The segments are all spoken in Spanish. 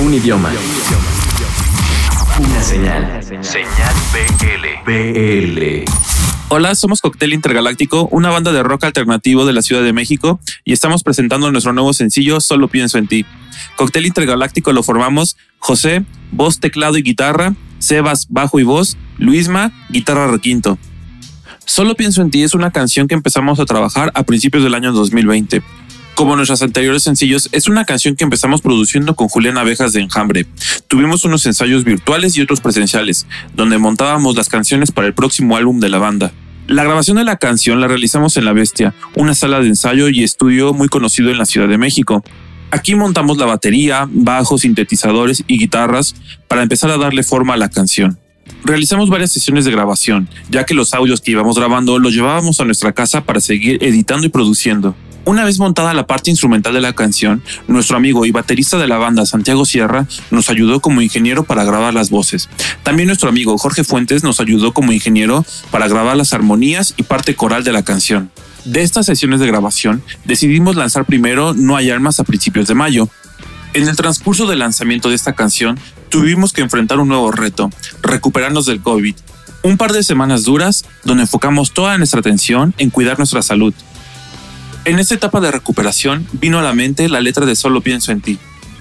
Un idioma. Una señal. Señal BL. BL. Hola, somos Cóctel Intergaláctico, una banda de rock alternativo de la Ciudad de México y estamos presentando nuestro nuevo sencillo Solo pienso en ti. Cóctel Intergaláctico lo formamos José, voz, teclado y guitarra, Sebas, bajo y voz, Luisma, guitarra requinto. Solo pienso en ti es una canción que empezamos a trabajar a principios del año 2020. Como nuestros anteriores sencillos, es una canción que empezamos produciendo con Julián Abejas de Enjambre. Tuvimos unos ensayos virtuales y otros presenciales, donde montábamos las canciones para el próximo álbum de la banda. La grabación de la canción la realizamos en La Bestia, una sala de ensayo y estudio muy conocido en la Ciudad de México. Aquí montamos la batería, bajos, sintetizadores y guitarras para empezar a darle forma a la canción. Realizamos varias sesiones de grabación, ya que los audios que íbamos grabando los llevábamos a nuestra casa para seguir editando y produciendo. Una vez montada la parte instrumental de la canción, nuestro amigo y baterista de la banda Santiago Sierra nos ayudó como ingeniero para grabar las voces. También nuestro amigo Jorge Fuentes nos ayudó como ingeniero para grabar las armonías y parte coral de la canción. De estas sesiones de grabación, decidimos lanzar primero No hay armas a principios de mayo. En el transcurso del lanzamiento de esta canción, tuvimos que enfrentar un nuevo reto, recuperarnos del COVID. Un par de semanas duras donde enfocamos toda nuestra atención en cuidar nuestra salud, en esta etapa de recuperación vino a la mente la letra de Solo pienso en ti,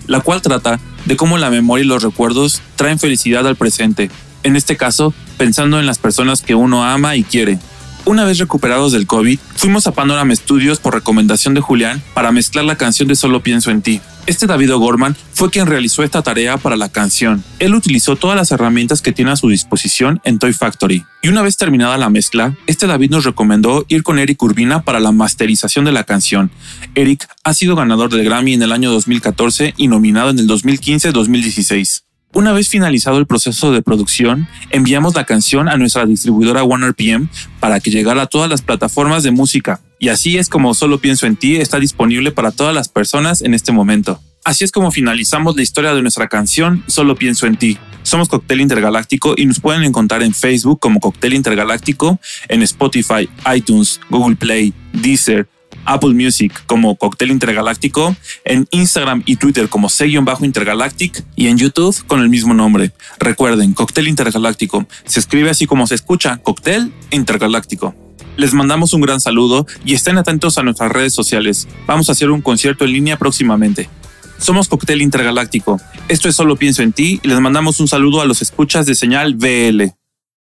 la cual trata de cómo la memoria y los recuerdos traen felicidad al presente, en este caso pensando en las personas que uno ama y quiere. Una vez recuperados del COVID, fuimos a Panorama Studios por recomendación de Julián para mezclar la canción de Solo pienso en ti. Este David O'Gorman fue quien realizó esta tarea para la canción. Él utilizó todas las herramientas que tiene a su disposición en Toy Factory. Y una vez terminada la mezcla, este David nos recomendó ir con Eric Urbina para la masterización de la canción. Eric ha sido ganador del Grammy en el año 2014 y nominado en el 2015-2016. Una vez finalizado el proceso de producción, enviamos la canción a nuestra distribuidora OneRPM para que llegara a todas las plataformas de música. Y así es como Solo Pienso en Ti está disponible para todas las personas en este momento. Así es como finalizamos la historia de nuestra canción Solo Pienso en Ti. Somos Cóctel Intergaláctico y nos pueden encontrar en Facebook como Cóctel Intergaláctico, en Spotify, iTunes, Google Play, Deezer, Apple Music como Cóctel Intergaláctico, en Instagram y Twitter como bajo intergalactic y en YouTube con el mismo nombre. Recuerden, Cóctel Intergaláctico se escribe así como se escucha, Cóctel Intergaláctico. Les mandamos un gran saludo y estén atentos a nuestras redes sociales. Vamos a hacer un concierto en línea próximamente. Somos Cóctel Intergaláctico. Esto es Solo Pienso en Ti y les mandamos un saludo a los escuchas de señal VL.